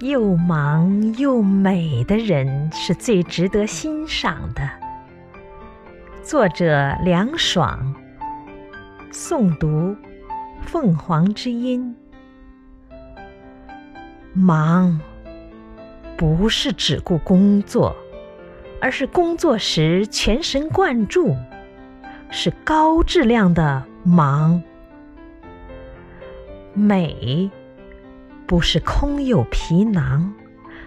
又忙又美的人是最值得欣赏的。作者：凉爽，诵读：凤凰之音。忙，不是只顾工作，而是工作时全神贯注，是高质量的忙。美，不是空有皮囊，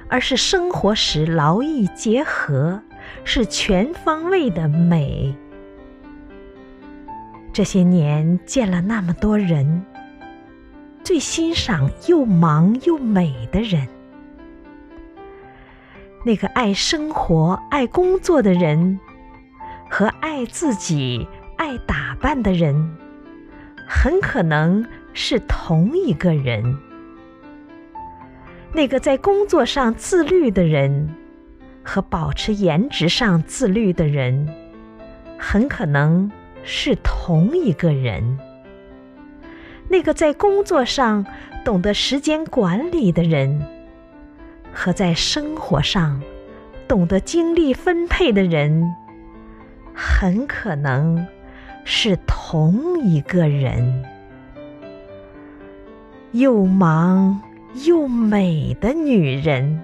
而是生活时劳逸结合，是全方位的美。这些年见了那么多人，最欣赏又忙又美的人。那个爱生活、爱工作的人，和爱自己、爱打扮的人，很可能。是同一个人。那个在工作上自律的人，和保持颜值上自律的人，很可能是同一个人。那个在工作上懂得时间管理的人，和在生活上懂得精力分配的人，很可能是同一个人。又忙又美的女人，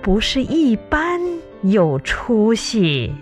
不是一般有出息。